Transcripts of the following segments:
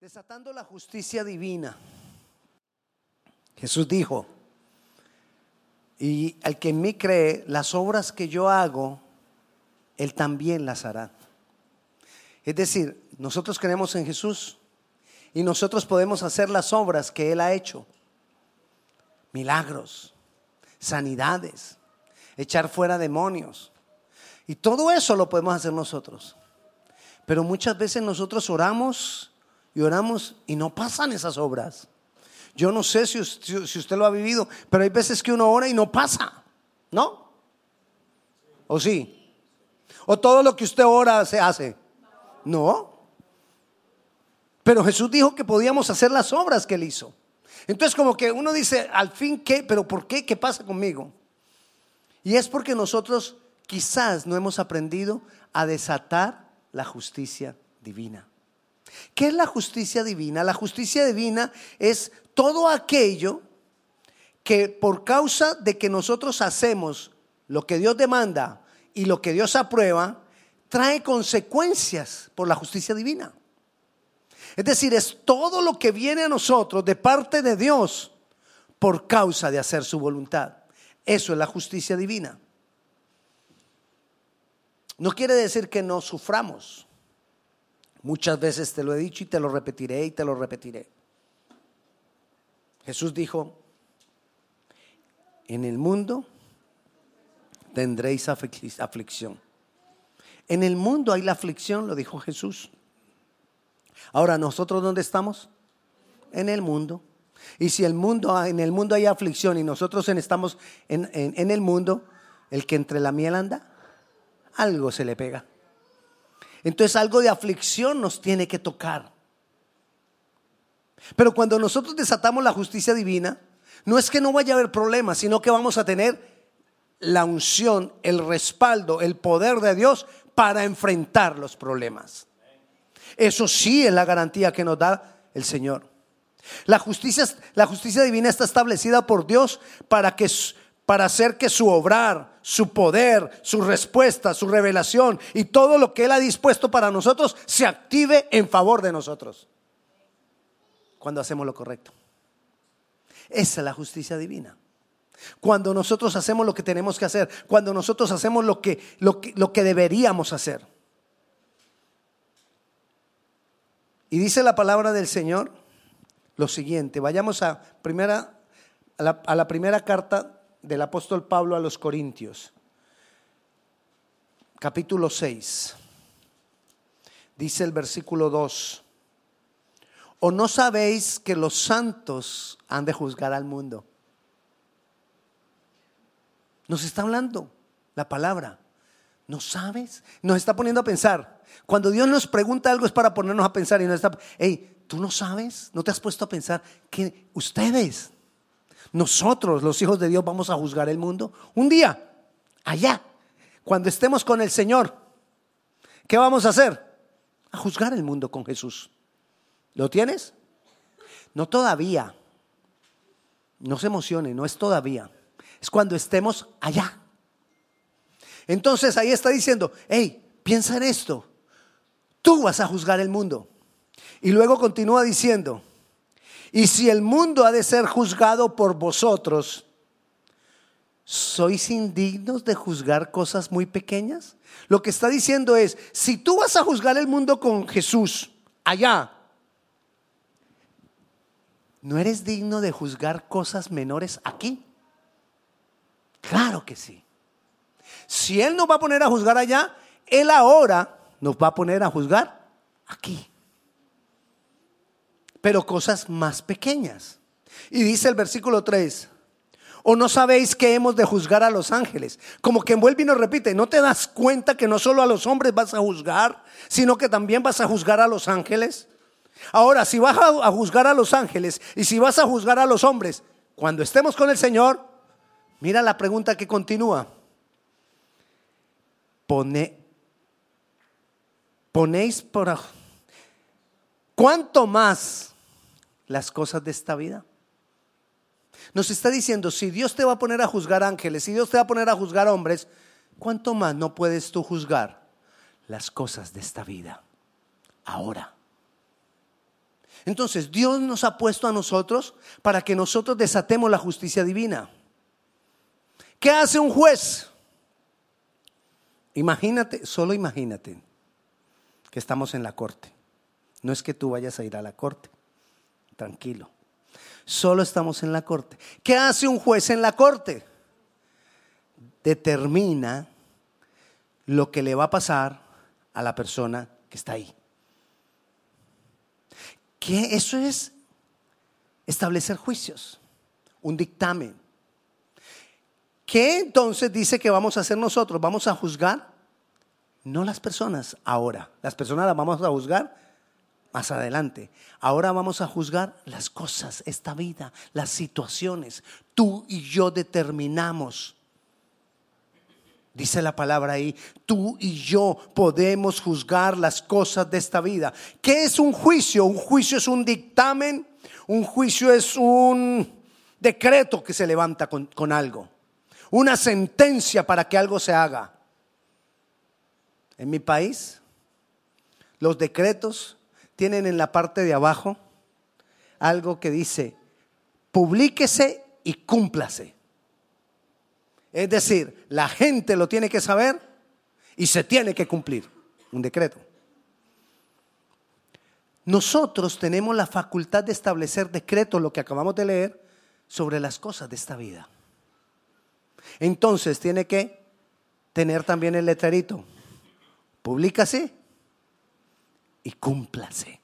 Desatando la justicia divina. Jesús dijo, y al que en mí cree, las obras que yo hago, él también las hará. Es decir, nosotros creemos en Jesús y nosotros podemos hacer las obras que Él ha hecho. Milagros, sanidades, echar fuera demonios. Y todo eso lo podemos hacer nosotros. Pero muchas veces nosotros oramos y oramos y no pasan esas obras. Yo no sé si usted, lo ha vivido, pero hay veces que uno ora y no pasa, ¿no? ¿O sí? ¿O todo lo que usted ora se hace? No. Pero Jesús dijo que podíamos hacer las obras que él hizo. Entonces como que uno dice, al fin, ¿qué? ¿Pero por qué? ¿Qué pasa conmigo? Y es porque nosotros quizás no hemos aprendido a desatar la justicia divina. ¿Qué es la justicia divina? La justicia divina es todo aquello que por causa de que nosotros hacemos lo que Dios demanda y lo que Dios aprueba, trae consecuencias por la justicia divina. Es decir, es todo lo que viene a nosotros de parte de Dios por causa de hacer su voluntad. Eso es la justicia divina. No quiere decir que no suframos. Muchas veces te lo he dicho y te lo repetiré y te lo repetiré. Jesús dijo, en el mundo tendréis aflicción. En el mundo hay la aflicción, lo dijo Jesús. Ahora, ¿nosotros dónde estamos? En el mundo. Y si el mundo, en el mundo hay aflicción y nosotros estamos en, en el mundo, el que entre la miel anda, algo se le pega. Entonces algo de aflicción nos tiene que tocar. Pero cuando nosotros desatamos la justicia divina, no es que no vaya a haber problemas, sino que vamos a tener la unción, el respaldo, el poder de Dios para enfrentar los problemas. Eso sí es la garantía que nos da el Señor. La justicia, la justicia divina está establecida por Dios para que para hacer que su obrar, su poder, su respuesta, su revelación y todo lo que Él ha dispuesto para nosotros se active en favor de nosotros. Cuando hacemos lo correcto. Esa es la justicia divina. Cuando nosotros hacemos lo que tenemos que hacer, cuando nosotros hacemos lo que, lo que, deberíamos hacer. Y dice la palabra del Señor lo siguiente, vayamos a, primera, a la primera carta del apóstol Pablo a los Corintios, capítulo 6. Dice el versículo 2, ¿o no sabéis que los santos han de juzgar al mundo? Nos está hablando la palabra. ¿No sabes? Nos está poniendo a pensar. Cuando Dios nos pregunta algo es para ponernos a pensar y nos está, hey, ¿tú no sabes? ¿No te has puesto a pensar que ustedes nosotros, los hijos de Dios, vamos a juzgar el mundo. Un día, allá, cuando estemos con el Señor, ¿qué vamos a hacer? A juzgar el mundo con Jesús. ¿Lo tienes? No todavía. No se emocione, no es todavía. Es cuando estemos allá. Entonces ahí está diciendo, hey, piensa en esto. Tú vas a juzgar el mundo. Y luego continúa diciendo, y si el mundo ha de ser juzgado por vosotros, ¿sois indignos de juzgar cosas muy pequeñas? Lo que está diciendo es, si tú vas a juzgar el mundo con Jesús allá, ¿no eres digno de juzgar cosas menores aquí? Claro que sí. Si Él nos va a poner a juzgar allá, Él ahora nos va a poner a juzgar aquí pero cosas más pequeñas. Y dice el versículo 3, ¿o no sabéis que hemos de juzgar a los ángeles? Como que envuelve y nos repite, ¿no te das cuenta que no solo a los hombres vas a juzgar, sino que también vas a juzgar a los ángeles? Ahora, si vas a juzgar a los ángeles y si vas a juzgar a los hombres, cuando estemos con el Señor, mira la pregunta que continúa. Pone, ponéis por... ¿Cuánto más las cosas de esta vida. Nos está diciendo, si Dios te va a poner a juzgar ángeles, si Dios te va a poner a juzgar hombres, ¿cuánto más no puedes tú juzgar las cosas de esta vida ahora? Entonces, Dios nos ha puesto a nosotros para que nosotros desatemos la justicia divina. ¿Qué hace un juez? Imagínate, solo imagínate que estamos en la corte. No es que tú vayas a ir a la corte, tranquilo. Solo estamos en la corte. ¿Qué hace un juez en la corte? Determina lo que le va a pasar a la persona que está ahí. ¿Qué? Eso es establecer juicios, un dictamen. ¿Qué entonces dice que vamos a hacer nosotros? ¿Vamos a juzgar? No las personas ahora. Las personas las vamos a juzgar más adelante. Ahora vamos a juzgar las cosas, esta vida, las situaciones. Tú y yo determinamos Dice la palabra ahí, tú y yo podemos juzgar las cosas de esta vida. ¿Qué es un juicio? Un juicio es un dictamen, un juicio es un decreto que se levanta con, con algo, una sentencia para que algo se haga. En mi país, los decretos tienen en la parte de abajo algo que dice, publíquese y cúmplase. Es decir, la gente lo tiene que saber y se tiene que cumplir. Un decreto. Nosotros tenemos la facultad de establecer decretos, lo que acabamos de leer, sobre las cosas de esta vida. Entonces tiene que tener también el letrerito. Publícase cúmplase.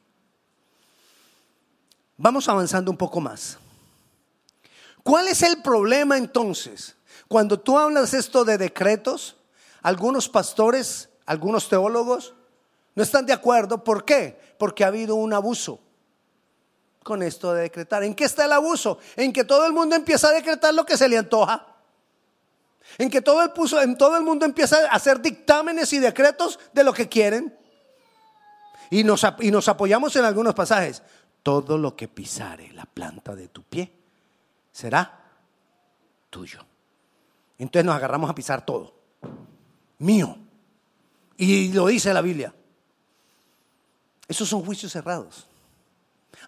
Vamos avanzando un poco más. ¿Cuál es el problema entonces? Cuando tú hablas esto de decretos, algunos pastores, algunos teólogos no están de acuerdo. ¿Por qué? Porque ha habido un abuso con esto de decretar. ¿En qué está el abuso? En que todo el mundo empieza a decretar lo que se le antoja. En que todo el, en todo el mundo empieza a hacer dictámenes y decretos de lo que quieren. Y nos, y nos apoyamos en algunos pasajes. Todo lo que pisare la planta de tu pie será tuyo. Entonces nos agarramos a pisar todo. Mío. Y lo dice la Biblia. Esos son juicios cerrados.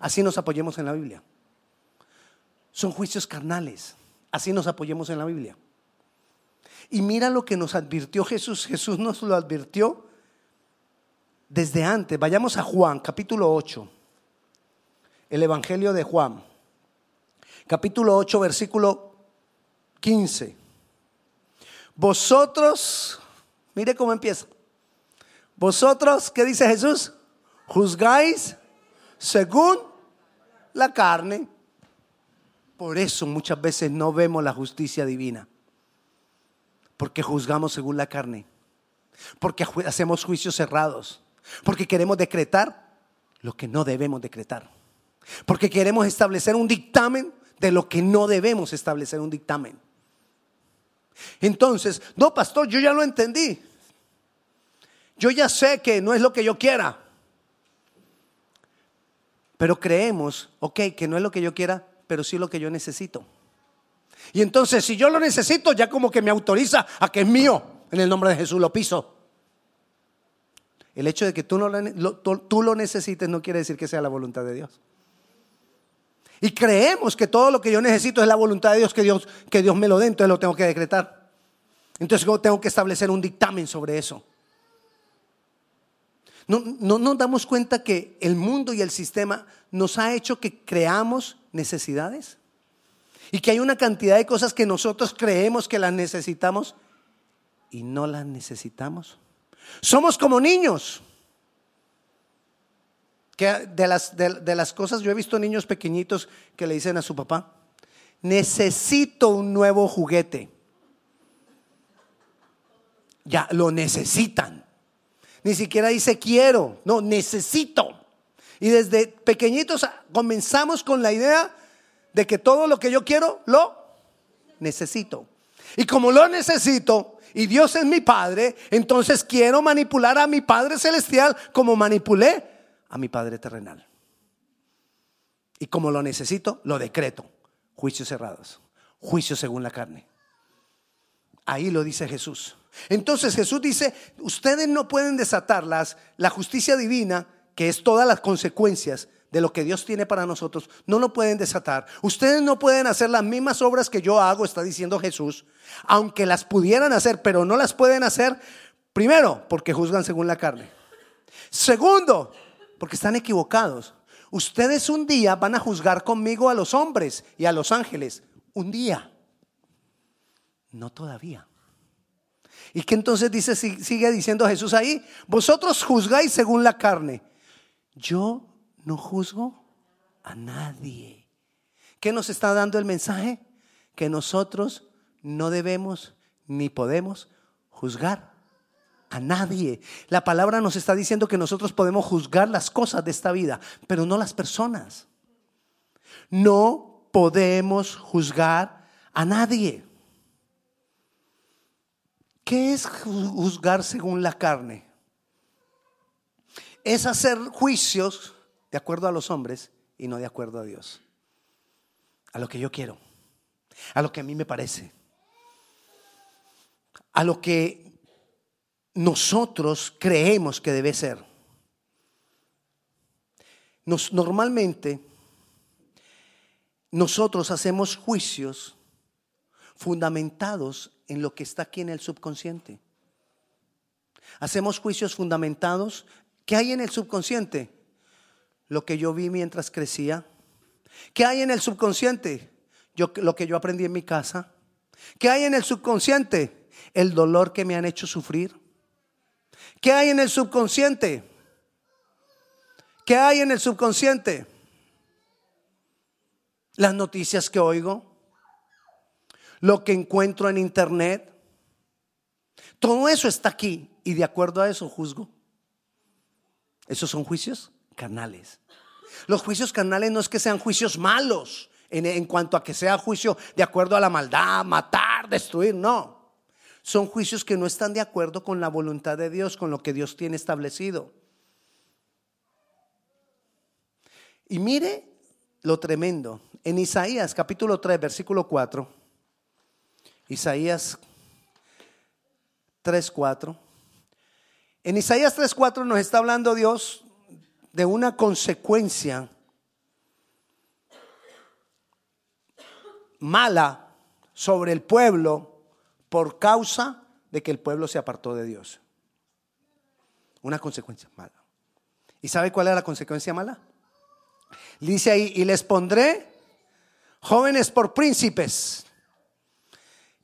Así nos apoyemos en la Biblia. Son juicios carnales. Así nos apoyemos en la Biblia. Y mira lo que nos advirtió Jesús. Jesús nos lo advirtió desde antes. Vayamos a Juan, capítulo 8. El Evangelio de Juan. Capítulo 8, versículo 15. Vosotros, mire cómo empieza. Vosotros, ¿qué dice Jesús? Juzgáis según la carne. Por eso muchas veces no vemos la justicia divina. Porque juzgamos según la carne. Porque hacemos juicios cerrados. Porque queremos decretar lo que no debemos decretar. Porque queremos establecer un dictamen de lo que no debemos establecer un dictamen. Entonces, no, pastor, yo ya lo entendí. Yo ya sé que no es lo que yo quiera. Pero creemos, ok, que no es lo que yo quiera, pero sí lo que yo necesito. Y entonces, si yo lo necesito, ya como que me autoriza a que es mío. En el nombre de Jesús lo piso. El hecho de que tú, no lo, necesites no quiere decir que sea la voluntad de Dios. Y creemos que todo lo que yo necesito es la voluntad de Dios, que Dios, que Dios me lo dé, entonces lo tengo que decretar. Entonces tengo que establecer un dictamen sobre eso. No, no nos damos cuenta que el mundo y el sistema nos ha hecho que creamos necesidades y que hay una cantidad de cosas que nosotros creemos que las necesitamos y no las necesitamos. Somos como niños que de las, de, las cosas, yo he visto niños pequeñitos que le dicen a su papá, necesito un nuevo juguete. Ya, lo necesitan. Ni siquiera dice quiero, no, necesito. Y desde pequeñitos comenzamos con la idea de que todo lo que yo quiero, lo necesito. Y como lo necesito, y Dios es mi Padre, entonces quiero manipular a mi Padre Celestial como manipulé a mi Padre terrenal. Y como lo necesito, lo decreto. Juicios cerrados. Juicios según la carne. Ahí lo dice Jesús. Entonces Jesús dice, ustedes no pueden desatar la justicia divina, que es todas las consecuencias de lo que Dios tiene para nosotros, no lo pueden desatar. Ustedes no pueden hacer las mismas obras que yo hago, está diciendo Jesús, aunque las pudieran hacer, pero no las pueden hacer, primero, porque juzgan según la carne. Segundo, porque están equivocados. Ustedes un día van a juzgar conmigo a los hombres y a los ángeles. Un día. No todavía. ¿Y qué entonces dice, sigue diciendo Jesús ahí? Vosotros juzgáis según la carne. Yo no juzgo a nadie. ¿Qué nos está dando el mensaje? Que nosotros no debemos ni podemos juzgar a nadie. La palabra nos está diciendo que nosotros podemos juzgar las cosas de esta vida, pero no las personas. No podemos juzgar a nadie. ¿Qué es juzgar según la carne? Es hacer juicios de acuerdo a los hombres y no de acuerdo a Dios. A lo que yo quiero, a lo que a mí me parece, a lo que nosotros creemos que debe ser. Nos, normalmente nosotros hacemos juicios fundamentados en lo que está aquí en el subconsciente. Hacemos juicios fundamentados. ¿Qué hay en el subconsciente? Lo que yo vi mientras crecía. ¿Qué hay en el subconsciente? Yo, lo que yo aprendí en mi casa. ¿Qué hay en el subconsciente? El dolor que me han hecho sufrir. ¿Qué hay en el subconsciente? ¿Qué hay en el subconsciente? Las noticias que oigo, lo que encuentro en internet. Todo eso está aquí y de acuerdo a eso juzgo. Esos son juicios carnales. Los juicios carnales no es que sean juicios malos en, en, cuanto a que sea juicio de acuerdo a la maldad, matar, destruir, no. Son juicios que no están de acuerdo con la voluntad de Dios, con lo que Dios tiene establecido. Y mire lo tremendo. En Isaías capítulo 3, versículo 4. Isaías 3.4. En Isaías 3.4 nos está hablando Dios de una consecuencia mala sobre el pueblo por causa de que el pueblo se apartó de Dios. Una consecuencia mala. ¿Y sabe cuál es la consecuencia mala? Dice ahí, y les pondré jóvenes por príncipes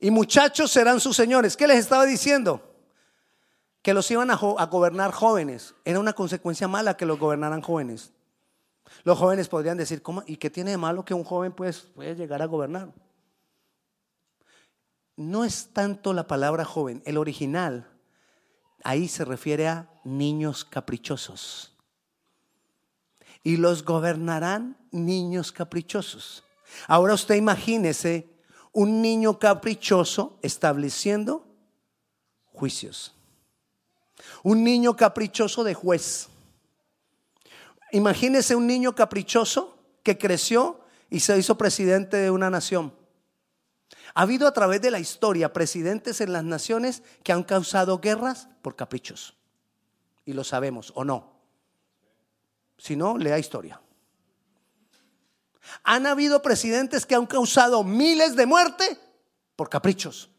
y muchachos serán sus señores. ¿Qué les estaba diciendo? Que los iban a, gobernar jóvenes. Era una consecuencia mala que los gobernaran jóvenes. Los jóvenes podrían decir. ¿y qué tiene de malo que un joven pues, puede llegar a gobernar? No es tanto la palabra joven, el original, ahí se refiere a niños caprichosos. Y los gobernarán niños caprichosos. Ahora usted imagínese un niño caprichoso estableciendo juicios. Un niño caprichoso de juez. Imagínese un niño caprichoso que creció y se hizo presidente de una nación. Ha habido a través de la historia presidentes en las naciones que han causado guerras por caprichos. Y lo sabemos, ¿o no? Si no, lea historia. Han habido presidentes que han causado miles de muertes por caprichos.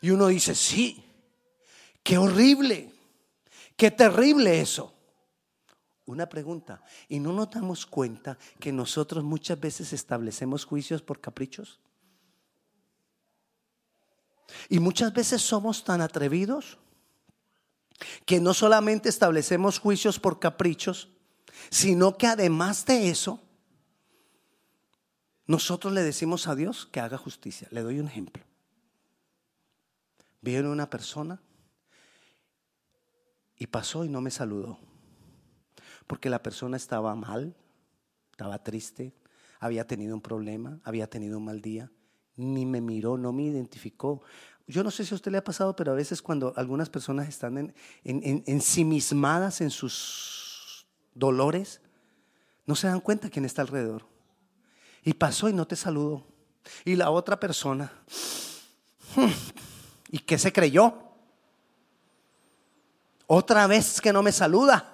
Y uno dice, sí, qué horrible, qué terrible eso. Una pregunta, ¿y no nos damos cuenta que nosotros muchas veces establecemos juicios por caprichos? Y muchas veces somos tan atrevidos que no solamente establecemos juicios por caprichos, sino que además de eso, nosotros le decimos a Dios que haga justicia. Le doy un ejemplo. Viene una persona y pasó y no me saludó, porque la persona estaba mal, estaba triste, había tenido un problema, había tenido un mal día, ni me miró, no me identificó. Yo no sé si a usted le ha pasado, pero a veces cuando algunas personas están en, ensimismadas en sus dolores, no se dan cuenta quién está alrededor. Y pasó y no te saludó. Y la otra persona, ¿y qué se creyó? Otra vez que no me saluda.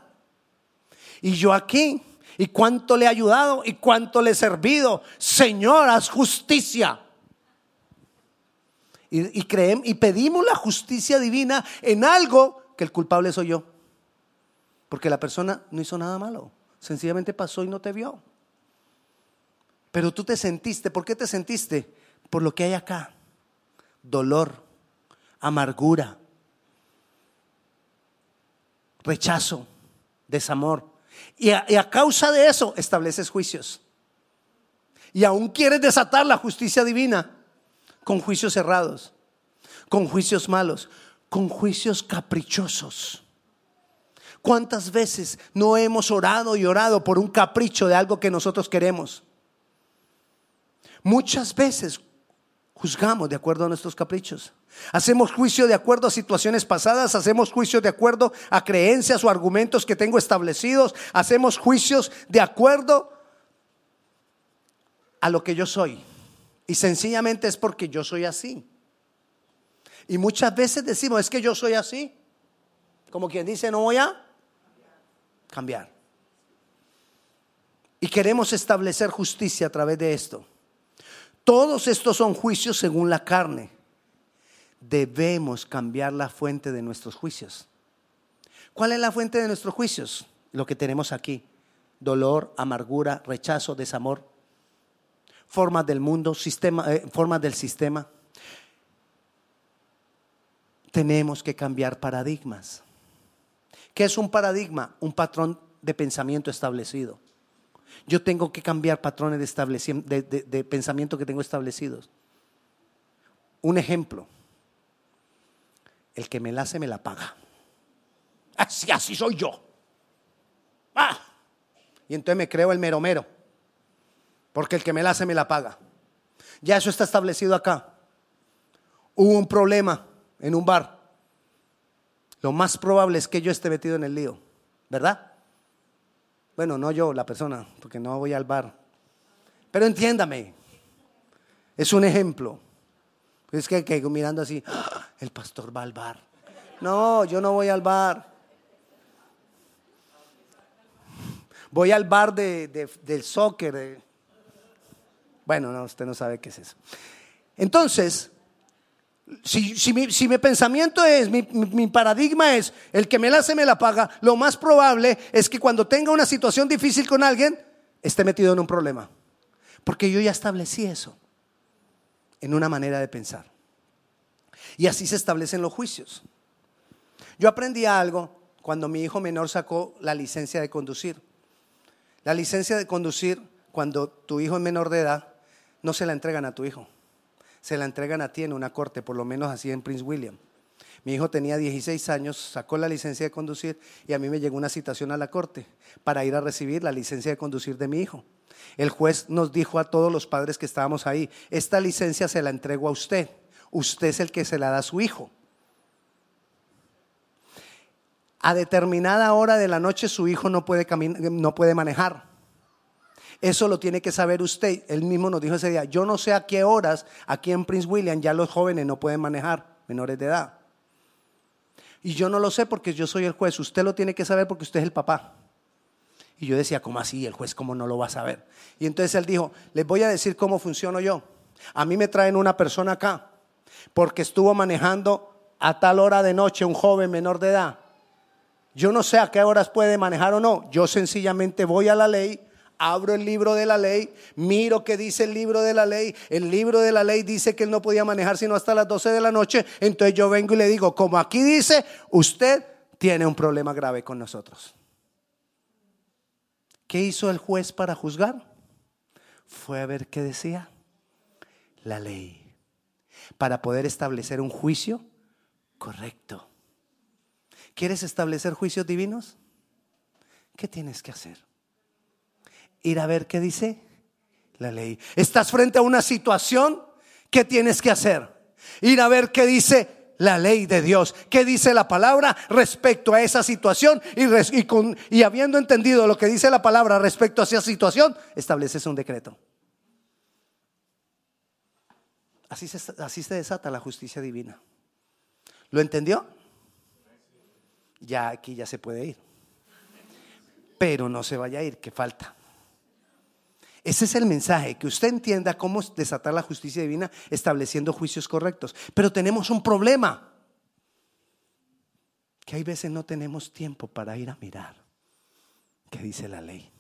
Y yo aquí. ¿Y cuánto le he ayudado? ¿Y cuánto le he servido? Señor, haz justicia. Y, creemos, y pedimos la justicia divina en algo que el culpable soy yo. Porque la persona no hizo nada malo. Sencillamente pasó y no te vio. Pero tú te sentiste. ¿Por qué te sentiste? Por lo que hay acá. Dolor, amargura, rechazo, desamor. Y a, causa de eso estableces juicios. Y aún quieres desatar la justicia divina con juicios cerrados, con juicios malos, con juicios caprichosos. ¿Cuántas veces no hemos orado y orado por un capricho de algo que nosotros queremos? Muchas veces juzgamos de acuerdo a nuestros caprichos. Hacemos juicio de acuerdo a situaciones pasadas, hacemos juicio de acuerdo a creencias o argumentos que tengo establecidos, hacemos juicios de acuerdo a lo que yo soy. Y sencillamente es porque yo soy así. Y muchas veces decimos, es que yo soy así. Como quien dice, no voy a cambiar. Y queremos establecer justicia a través de esto. Todos estos son juicios según la carne. Debemos cambiar la fuente de nuestros juicios. ¿Cuál es la fuente de nuestros juicios? Lo que tenemos aquí. Dolor, amargura, rechazo, desamor. Formas del mundo, sistema, eh, formas del sistema. Tenemos que cambiar paradigmas. ¿Qué es un paradigma? Un patrón de pensamiento establecido. Yo tengo que cambiar patrones de, pensamiento que tengo establecidos. Un ejemplo. El que me la hace me la paga. Así, así soy yo. Ah. Y entonces me creo el mero mero. Porque el que me la hace me la paga. Ya eso está establecido acá. Hubo un problema en un bar. Lo más probable es que yo esté metido en el lío. ¿Verdad? Bueno, no yo, la persona, porque no voy al bar. Pero entiéndame, es un ejemplo. Es que, que mirando así, ¡Ah! el pastor va al bar. No, yo no voy al bar. Voy al bar de, del soccer. Bueno, no, usted no sabe qué es eso. Entonces, si, mi, pensamiento es, mi, paradigma es, el que me la hace me la paga, lo más probable es que cuando tenga una situación difícil con alguien, esté metido en un problema. Porque yo ya establecí eso en una manera de pensar. Y así se establecen los juicios. Yo aprendí algo cuando mi hijo menor sacó la licencia de conducir. La licencia de conducir, cuando tu hijo es menor de edad, no se la entregan a tu hijo se la entregan a ti en una corte, por lo menos así en Prince William. Mi hijo tenía 16 años, sacó la licencia de conducir y a mí me llegó una citación a la corte para ir a recibir la licencia de conducir de mi hijo. El juez nos dijo a todos los padres que estábamos ahí, esta licencia se la entrego a usted, usted es el que se la da a su hijo. A determinada hora de la noche su hijo no puede, no puede manejar. Eso lo tiene que saber usted. Él mismo nos dijo ese día, yo no sé a qué horas aquí en Prince William ya los jóvenes no pueden manejar, menores de edad. Y yo no lo sé porque yo soy el juez. Usted lo tiene que saber porque usted es el papá. Y yo decía, ¿cómo así? El juez, ¿cómo no lo va a saber? Y entonces él dijo, les voy a decir cómo funciono yo. A mí me traen una persona acá porque estuvo manejando a tal hora de noche un joven menor de edad. Yo no sé a qué horas puede manejar o no. Yo sencillamente voy a la ley abro el libro de la ley, miro qué dice el libro de la ley. El libro de la ley dice que él no podía manejar sino hasta las 12 de la noche. Entonces yo vengo y le digo, como aquí dice, usted tiene un problema grave con nosotros. ¿Qué hizo el juez para juzgar? Fue a ver qué decía la ley para poder establecer un juicio correcto. ¿Quieres establecer juicios divinos? ¿Qué tienes que hacer? Ir a ver qué dice la ley. Estás frente a una situación, ¿qué tienes que hacer? Ir a ver qué dice la ley de Dios, qué dice la palabra respecto a esa situación y, habiendo entendido lo que dice la palabra respecto a esa situación, estableces un decreto. Así se, así se desata la justicia divina. ¿Lo entendió? Ya aquí ya se puede ir. pero no se vaya a ir, que falta. Ese es el mensaje, que usted entienda cómo desatar la justicia divina estableciendo juicios correctos. Pero tenemos un problema, que hay veces no tenemos tiempo para ir a mirar qué dice la ley.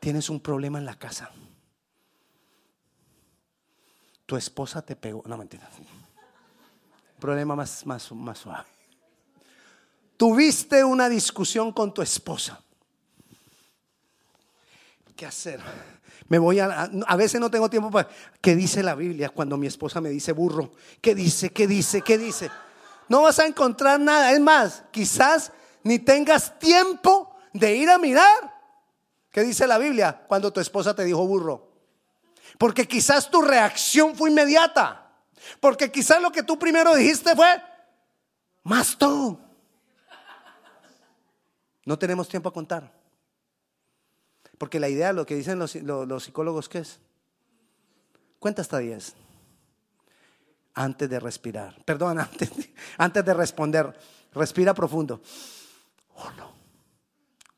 Tienes un problema en la casa. Tu esposa te pegó, no mentira. Problema más, más, más suave. Tuviste una discusión con tu esposa. ¿Qué hacer? Me voy a. A veces no tengo tiempo para. ¿Qué dice la Biblia cuando mi esposa me dice burro? ¿Qué dice? ¿Qué dice? ¿Qué dice? No vas a encontrar nada. Es más, quizás ni tengas tiempo de ir a mirar. ¿Qué dice la Biblia cuando tu esposa te dijo burro? Porque quizás tu reacción fue inmediata. Porque quizás lo que tú primero dijiste fue, más tú. No tenemos tiempo a contar. Porque la idea, lo que dicen los, psicólogos, ¿qué es? Cuenta hasta 10. Antes de respirar. Perdón, antes, de responder. Respira profundo. Uno,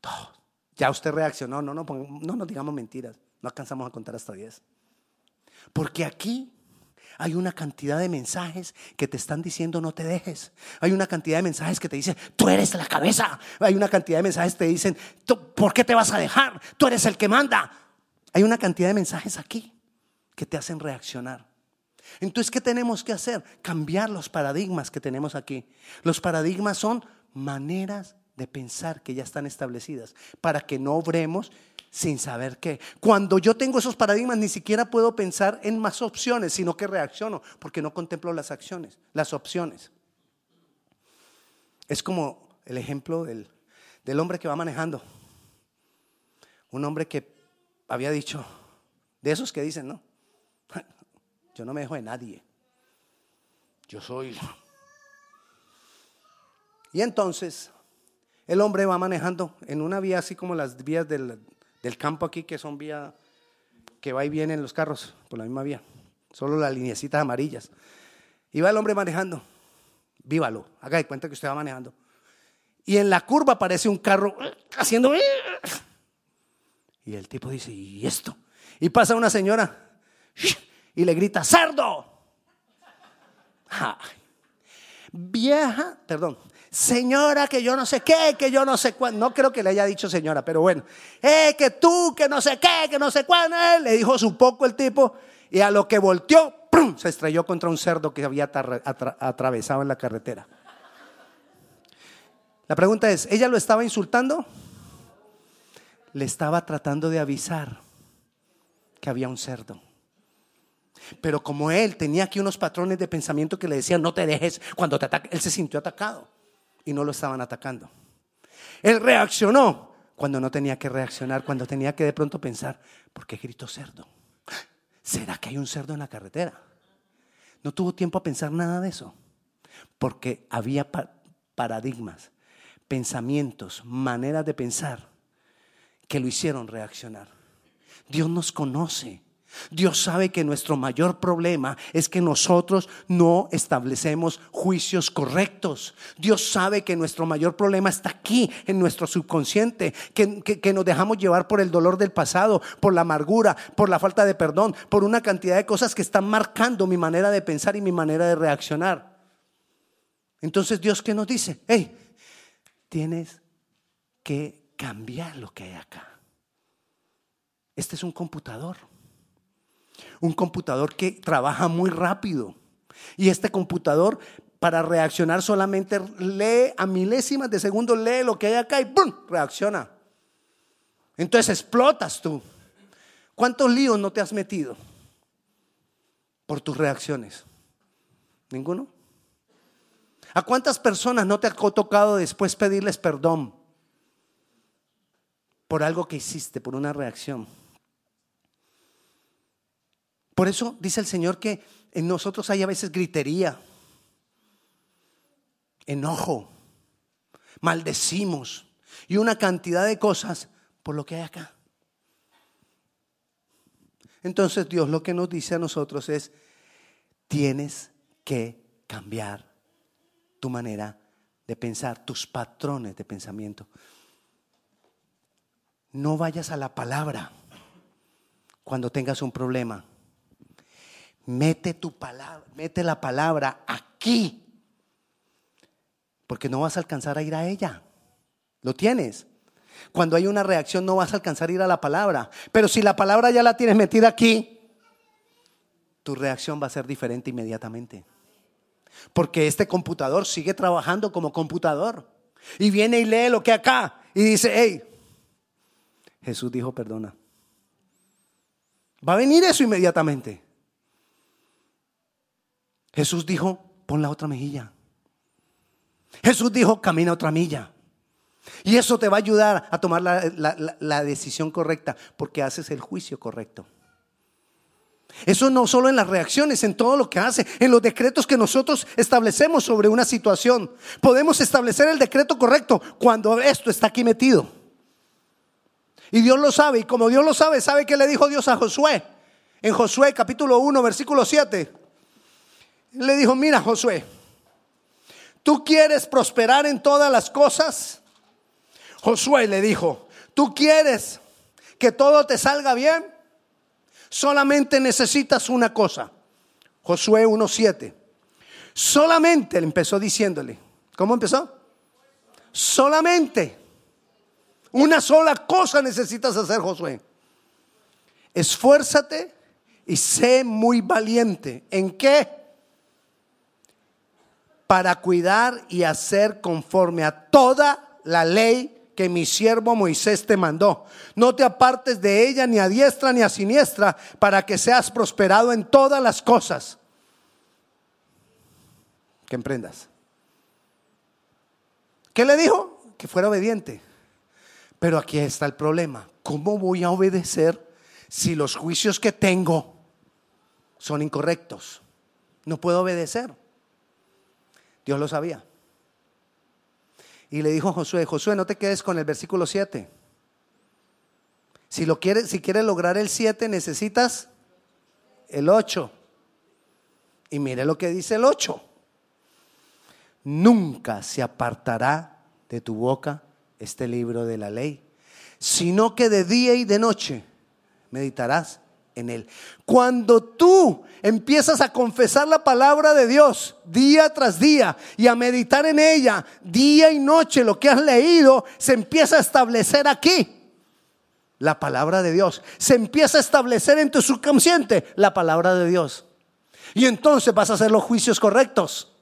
dos. Ya usted reaccionó. No, no, no, no digamos mentiras. No alcanzamos a contar hasta 10. Porque aquí hay una cantidad de mensajes que te están diciendo no te dejes. Hay una cantidad de mensajes que te dicen, tú eres la cabeza. Hay una cantidad de mensajes que te dicen, ¿por qué te vas a dejar? Tú eres el que manda. Hay una cantidad de mensajes aquí que te hacen reaccionar. Entonces, ¿qué tenemos que hacer? Cambiar los paradigmas que tenemos aquí. Los paradigmas son maneras de pensar que ya están establecidas para que no obremos sin saber qué. Cuando yo tengo esos paradigmas, ni siquiera puedo pensar en más opciones, sino que reacciono, porque no contemplo las acciones, las opciones. Es como el ejemplo del, del hombre que va manejando. Un hombre que había dicho, de esos que dicen, no, yo no me dejo de nadie. Yo soy. Y entonces el hombre va manejando en una vía así como las vías del, del campo aquí, que son vía que va y viene en los carros por la misma vía, solo las lineecitas amarillas. Y va el hombre manejando, vívalo, haga de cuenta que usted va manejando. Y en la curva aparece un carro haciendo... Y el tipo dice, ¿y esto? Y pasa una señora y le grita, cerdo. Vieja, perdón, señora que yo no sé qué, que yo no sé cuándo, no creo que le haya dicho señora, pero bueno, eh, que tú, que no sé qué, que no sé cuándo, eh, le dijo su poco el tipo y a lo que volteó, se estrelló contra un cerdo que había atravesado en la carretera. La pregunta es, ¿ella lo estaba insultando? Le estaba tratando de avisar que había un cerdo. Pero como él tenía aquí unos patrones de pensamiento que le decían, no te dejes cuando te ataque, él se sintió atacado y no lo estaban atacando. Él reaccionó cuando no tenía que reaccionar, cuando tenía que de pronto pensar, ¿por qué grito cerdo? ¿Será que hay un cerdo en la carretera? No tuvo tiempo a pensar nada de eso, porque había paradigmas, pensamientos, maneras de pensar que lo hicieron reaccionar. Dios nos conoce. Dios sabe que nuestro mayor problema es que nosotros no establecemos juicios correctos. Dios sabe que nuestro mayor problema está aquí, en nuestro subconsciente, que, nos dejamos llevar por el dolor del pasado, por la amargura, por la falta de perdón, por una cantidad de cosas que están marcando mi manera de pensar y mi manera de reaccionar. Entonces Dios qué nos dice, hey, tienes que cambiar lo que hay acá. Este es un computador un computador que trabaja muy rápido. Y este computador, para reaccionar, solamente lee a milésimas de segundo, lee lo que hay acá y ¡pum! reacciona. Entonces explotas tú. ¿Cuántos líos no te has metido por tus reacciones? ¿Ninguno? ¿A cuántas personas no te ha tocado después pedirles perdón por algo que hiciste, por una reacción? Por eso dice el Señor que en nosotros hay a veces gritería, enojo, maldecimos y una cantidad de cosas por lo que hay acá. Entonces Dios lo que nos dice a nosotros es, tienes que cambiar tu manera de pensar, tus patrones de pensamiento. no vayas a la palabra cuando tengas un problema. Mete tu palabra, mete la palabra aquí. Porque no vas a alcanzar a ir a ella. Lo tienes. Cuando hay una reacción no vas a alcanzar a ir a la palabra. Pero si la palabra ya la tienes metida aquí, tu reacción va a ser diferente inmediatamente. Porque este computador sigue trabajando como computador. Y viene y lee lo que acá. Y dice, hey, Jesús dijo, perdona. Va a venir eso inmediatamente. Jesús dijo, pon la otra mejilla. Jesús dijo, camina otra milla. Y eso te va a ayudar a tomar la, decisión correcta porque haces el juicio correcto. Eso no solo en las reacciones, en todo lo que hace, en los decretos que nosotros establecemos sobre una situación. Podemos establecer el decreto correcto cuando esto está aquí metido. Y Dios lo sabe, y como Dios lo sabe, ¿sabe qué le dijo Dios a Josué? En Josué capítulo 1, versículo 7. Le dijo, mira Josué, ¿tú quieres prosperar en todas las cosas? Josué le dijo, ¿tú quieres que todo te salga bien? Solamente necesitas una cosa. Josué 1.7. Solamente, le empezó diciéndole. ¿Cómo empezó? Solamente. Una sola cosa necesitas hacer, Josué. Esfuérzate y sé muy valiente. ¿En qué? Para cuidar y hacer conforme a toda la ley que mi siervo Moisés te mandó. No te apartes de ella ni a diestra ni a siniestra para que seas prosperado en todas las cosas que emprendas. ¿Qué le dijo? Que fuera obediente. Pero aquí está el problema. ¿Cómo voy a obedecer si los juicios que tengo son incorrectos? No puedo obedecer. Dios lo sabía. Y le dijo a Josué, Josué, no te quedes con el versículo 7. Si lo quieres, si quieres lograr el 7, necesitas el 8. Y mire lo que dice el 8. Nunca se apartará de tu boca este libro de la ley, sino que de día y de noche meditarás en él. Cuando tú empiezas a confesar la palabra de Dios día tras día y a meditar en ella día y noche, lo que has leído se empieza a establecer aquí. La palabra de Dios. Se empieza a establecer en tu subconsciente la palabra de Dios. Y entonces vas a hacer los juicios correctos.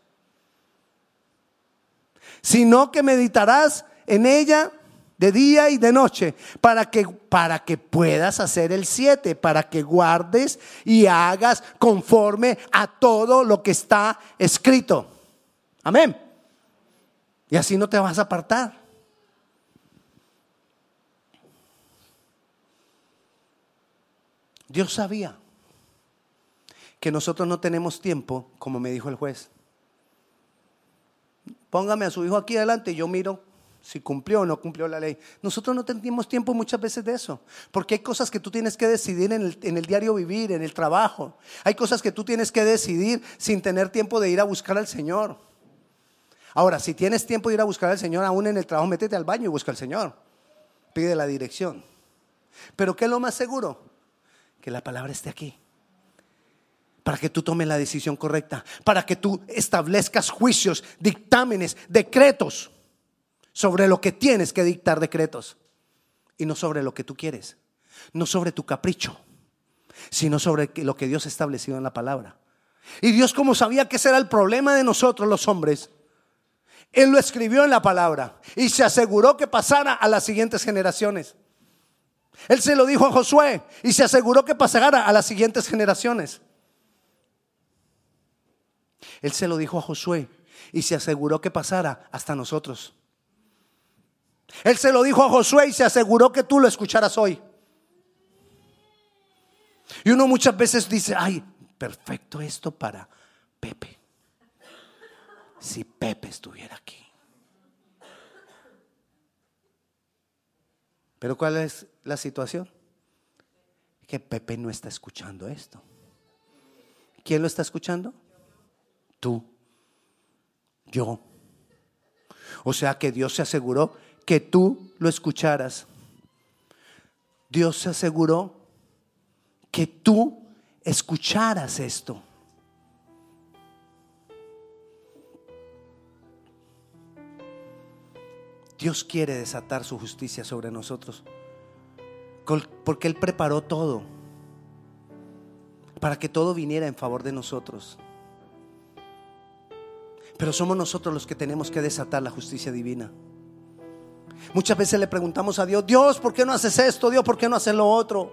Sino que meditarás en ella de día y de noche, para que, para que puedas hacer el siete, para que guardes y hagas conforme a todo lo que está escrito. Amén. Y así no te vas a apartar. Dios sabía que nosotros no tenemos tiempo, como me dijo el juez. Póngame a su hijo aquí adelante y yo miro si cumplió o no cumplió la ley. Nosotros no tenemos tiempo muchas veces de eso, porque hay cosas que tú tienes que decidir en el, en el, diario vivir, en el trabajo. Hay cosas que tú tienes que decidir sin tener tiempo de ir a buscar al Señor. Ahora, si tienes tiempo de ir a buscar al Señor, aún en el trabajo, métete al baño y busca al Señor. Pide la dirección. Pero ¿qué es lo más seguro? Que la palabra esté aquí para que tú tomes la decisión correcta, para que tú establezcas juicios, dictámenes, decretos sobre lo que tienes que dictar decretos y no sobre lo que tú quieres, no sobre tu capricho, sino sobre lo que Dios ha establecido en la palabra. Y Dios como sabía que ese era el problema de nosotros los hombres, Él lo escribió en la palabra y se aseguró que pasara a las siguientes generaciones. Él se lo dijo a Josué y se aseguró que pasara a las siguientes generaciones. Él se lo dijo a Josué y se aseguró que pasara hasta nosotros. Él se lo dijo a Josué y se aseguró que tú lo escucharas hoy. Y uno muchas veces dice, ay, perfecto esto para Pepe. Si Pepe estuviera aquí. Pero ¿cuál es la situación? Que Pepe no está escuchando esto. ¿Quién lo está escuchando? Tú, yo. O sea que Dios se aseguró que tú lo escucharas. Dios se aseguró que tú escucharas esto. Dios quiere desatar su justicia sobre nosotros. Porque Él preparó todo para que todo viniera en favor de nosotros. Pero somos nosotros los que tenemos que desatar la justicia divina. Muchas veces le preguntamos a Dios, Dios, ¿por qué no haces esto? Dios, ¿por qué no haces lo otro?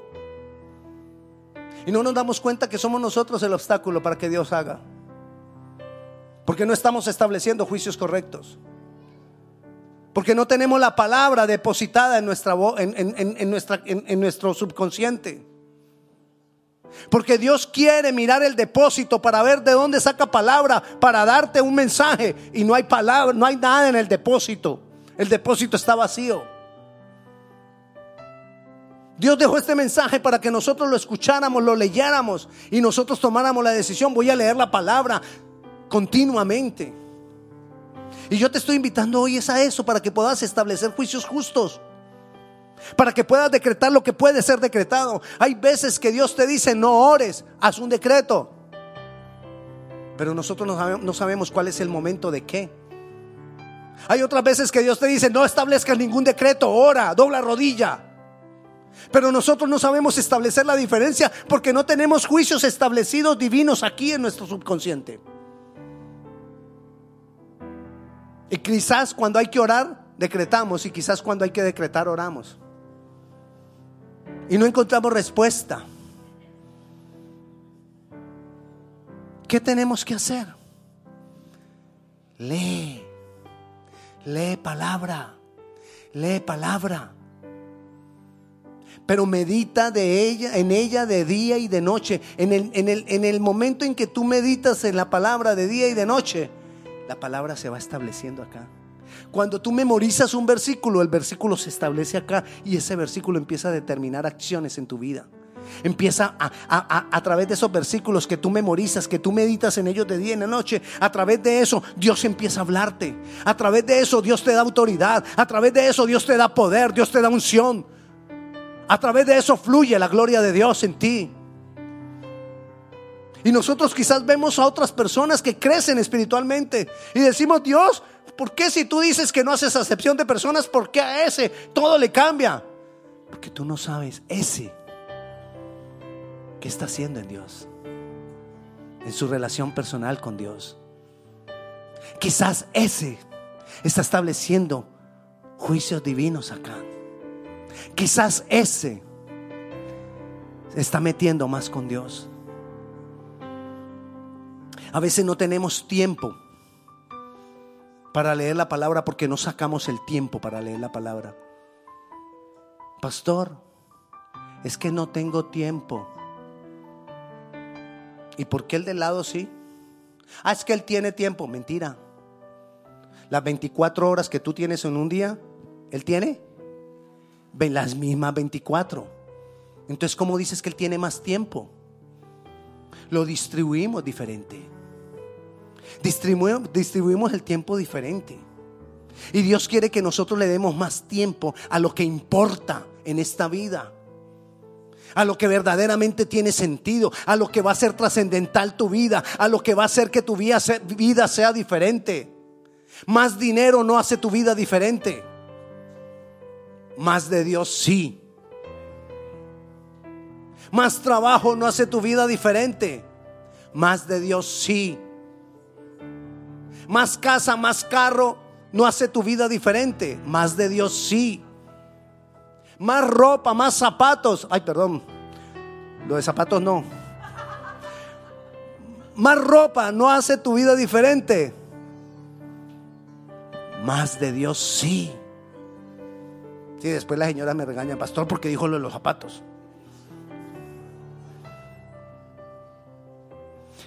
Y no nos damos cuenta que somos nosotros el obstáculo para que Dios haga. Porque no estamos estableciendo juicios correctos. Porque no tenemos la palabra depositada en, nuestra, en, en nuestro subconsciente. Porque Dios quiere mirar el depósito para ver de dónde saca palabra para darte un mensaje y no hay palabra, no hay nada en el depósito. El depósito está vacío. Dios dejó este mensaje para que nosotros lo escucháramos, lo leyéramos y nosotros tomáramos la decisión. Voy a leer la palabra continuamente. Y yo te estoy invitando hoy es a eso, para que puedas establecer juicios justos. Para que puedas decretar lo que puede ser decretado. Hay veces que Dios te dice, no ores, haz un decreto. Pero nosotros no sabemos, cuál es el momento de qué. Hay otras veces que Dios te dice, no establezcas ningún decreto, ora, dobla rodilla. Pero nosotros no sabemos establecer la diferencia porque no tenemos juicios establecidos divinos aquí en nuestro subconsciente. Y quizás cuando hay que orar, decretamos y quizás cuando hay que decretar, oramos. Y no encontramos respuesta. ¿Qué tenemos que hacer? Lee Lee palabra, lee palabra. Pero medita de ella, en ella de día y de noche. En el, en, el, en el momento en que tú meditas en la palabra de día y de noche, la palabra se va estableciendo acá. Cuando tú memorizas un versículo, el versículo se establece acá y ese versículo empieza a determinar acciones en tu vida. Empieza a, través de esos versículos que tú memorizas, que tú meditas en ellos de día y de noche. A través de eso Dios empieza a hablarte. A través de eso Dios te da autoridad. A través de eso Dios te da poder, Dios te da unción. A través de eso fluye la gloria de Dios en ti. Y nosotros quizás vemos a otras personas que crecen espiritualmente y decimos, Dios, ¿por qué si tú dices que no haces acepción de personas, por qué a ese todo le cambia? Porque tú no sabes, ese ¿Qué está haciendo en Dios? En su relación personal con Dios. Quizás ese está estableciendo juicios divinos acá. Quizás ese se está metiendo más con Dios. A veces no tenemos tiempo para leer la palabra porque no sacamos el tiempo para leer la palabra. Pastor, es que no tengo tiempo. ¿Y por qué el de lado sí? Ah, es que él tiene tiempo. Mentira. Las 24 horas que tú tienes en un día, él tiene las mismas 24. Entonces, ¿cómo dices que él tiene más tiempo? Lo distribuimos diferente. Distribuimos, distribuimos el tiempo diferente. Y Dios quiere que nosotros le demos más tiempo a lo que importa en esta vida a lo que verdaderamente tiene sentido, a lo que va a ser trascendental tu vida, a lo que va a hacer que tu vida sea, diferente. Más dinero no hace tu vida diferente. Más de Dios sí. Más trabajo no hace tu vida diferente. Más de Dios sí. Más casa, más carro no hace tu vida diferente. Más de Dios sí más ropa, más zapatos. Ay, perdón, lo de zapatos no. Más ropa no hace tu vida diferente. Más de Dios sí. Sí, después la señora me regaña, pastor, porque dijo lo de los zapatos.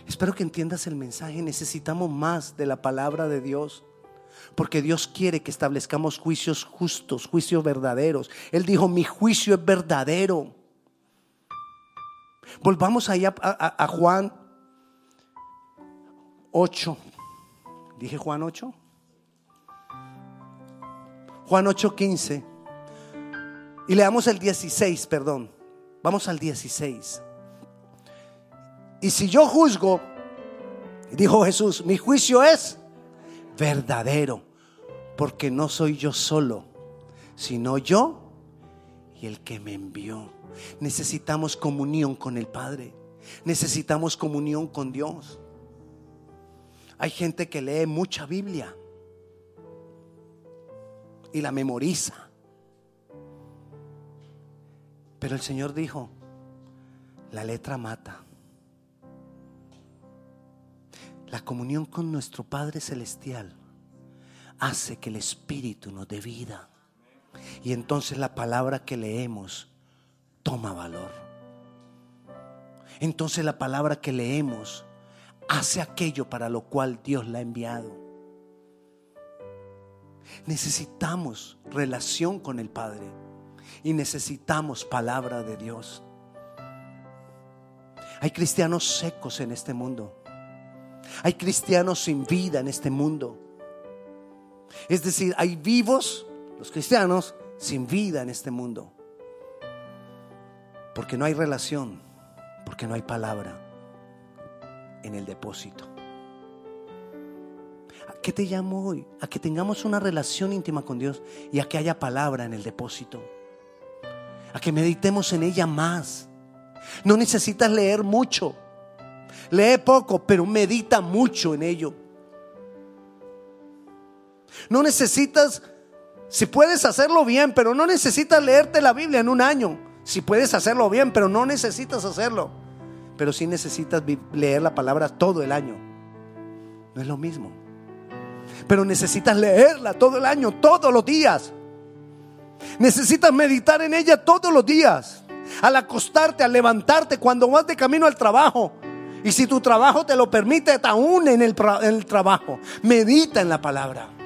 Espero que entiendas el mensaje. Necesitamos más de la palabra de Dios. Porque Dios quiere que establezcamos juicios justos, juicios verdaderos. Él dijo, mi juicio es verdadero. Volvamos ahí a, Juan 8. ¿Dije Juan 8? Juan 8:15. Y leamos el 16, perdón. Vamos al 16. Y si yo juzgo, dijo Jesús, mi juicio es verdadero, porque no soy yo solo, sino yo y el que me envió. Necesitamos comunión con el Padre. Necesitamos comunión con Dios. Hay gente que lee mucha Biblia y la memoriza. Pero el Señor dijo, la letra mata. La comunión con nuestro Padre Celestial hace que el Espíritu nos dé vida. Y entonces la palabra que leemos toma valor. Entonces la palabra que leemos hace aquello para lo cual Dios la ha enviado. Necesitamos relación con el Padre y necesitamos palabra de Dios. Hay cristianos secos en este mundo. Hay cristianos sin vida en este mundo. Es decir, hay vivos, los cristianos, sin vida en este mundo. Porque no hay relación, porque no hay palabra en el depósito. ¿A qué te llamo hoy? A que tengamos una relación íntima con Dios y a que haya palabra en el depósito. A que meditemos en ella más. No necesitas leer mucho. Lee poco, pero medita mucho en ello. No necesitas, si puedes hacerlo bien, pero no necesitas leerte la Biblia en un año. Si puedes hacerlo bien, pero no necesitas hacerlo. Pero si necesitas leer la palabra todo el año. No es lo mismo. Pero necesitas leerla todo el año, todos los días. Necesitas meditar en ella todos los días. Al acostarte, al levantarte, cuando vas de camino al trabajo. Y si tu trabajo te lo permite, aún en el, en el trabajo, medita en la palabra.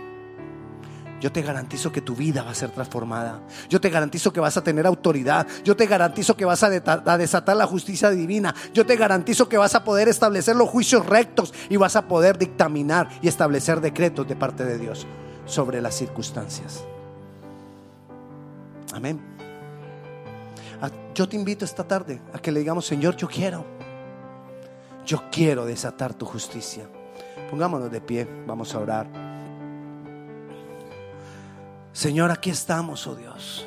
Yo te garantizo que tu vida va a ser transformada. Yo te garantizo que vas a tener autoridad. Yo te garantizo que vas a desatar la justicia divina. Yo te garantizo que vas a poder establecer los juicios rectos y vas a poder dictaminar y establecer decretos de parte de Dios sobre las circunstancias. Amén. Ah, yo te invito esta tarde a que le digamos, Señor, yo quiero. Yo quiero desatar tu justicia. Pongámonos de pie, vamos a orar. Señor, aquí estamos, oh Dios.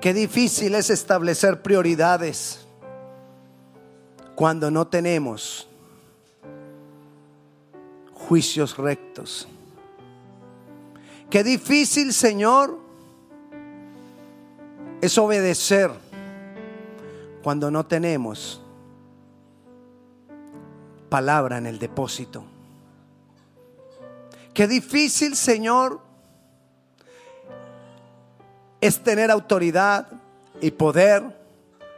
Qué difícil es establecer prioridades cuando no tenemos juicios rectos. Qué difícil, Señor, es obedecer cuando no tenemos palabra en el depósito. Qué difícil, Señor, es tener autoridad y poder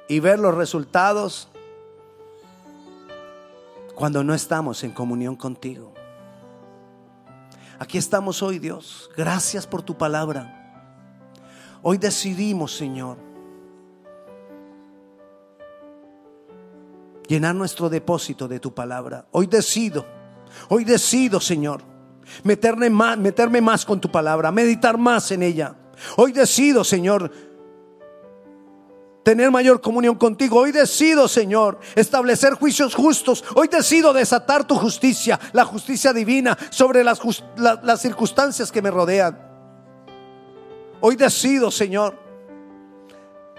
y ver los resultados cuando no estamos en comunión contigo. Aquí estamos hoy, Dios. Gracias por tu palabra. Hoy decidimos, Señor, llenar nuestro depósito de tu palabra. Hoy decido, hoy decido, Señor, meterme más, meterme más con tu palabra, meditar más en ella. Hoy decido, Señor, tener mayor comunión contigo. Hoy decido, Señor, establecer juicios justos. Hoy decido desatar tu justicia, la justicia divina sobre las, las, circunstancias que me rodean. Hoy decido, Señor,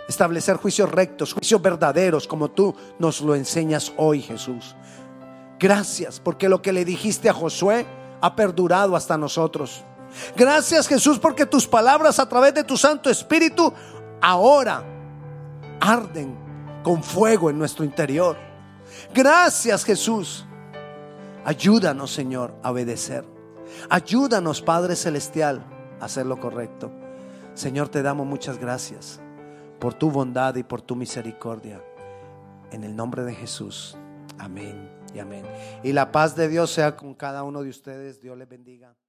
establecer juicios rectos, juicios verdaderos, como tú nos lo enseñas hoy, Jesús. Gracias, porque lo que le dijiste a Josué ha perdurado hasta nosotros. Gracias Jesús porque tus palabras a través de tu Santo Espíritu ahora arden con fuego en nuestro interior. Gracias Jesús. Ayúdanos Señor a obedecer. Ayúdanos Padre Celestial a hacer lo correcto. Señor, te damos muchas gracias por tu bondad y por tu misericordia. En el nombre de Jesús. Amén y amén. Y la paz de Dios sea con cada uno de ustedes. Dios les bendiga.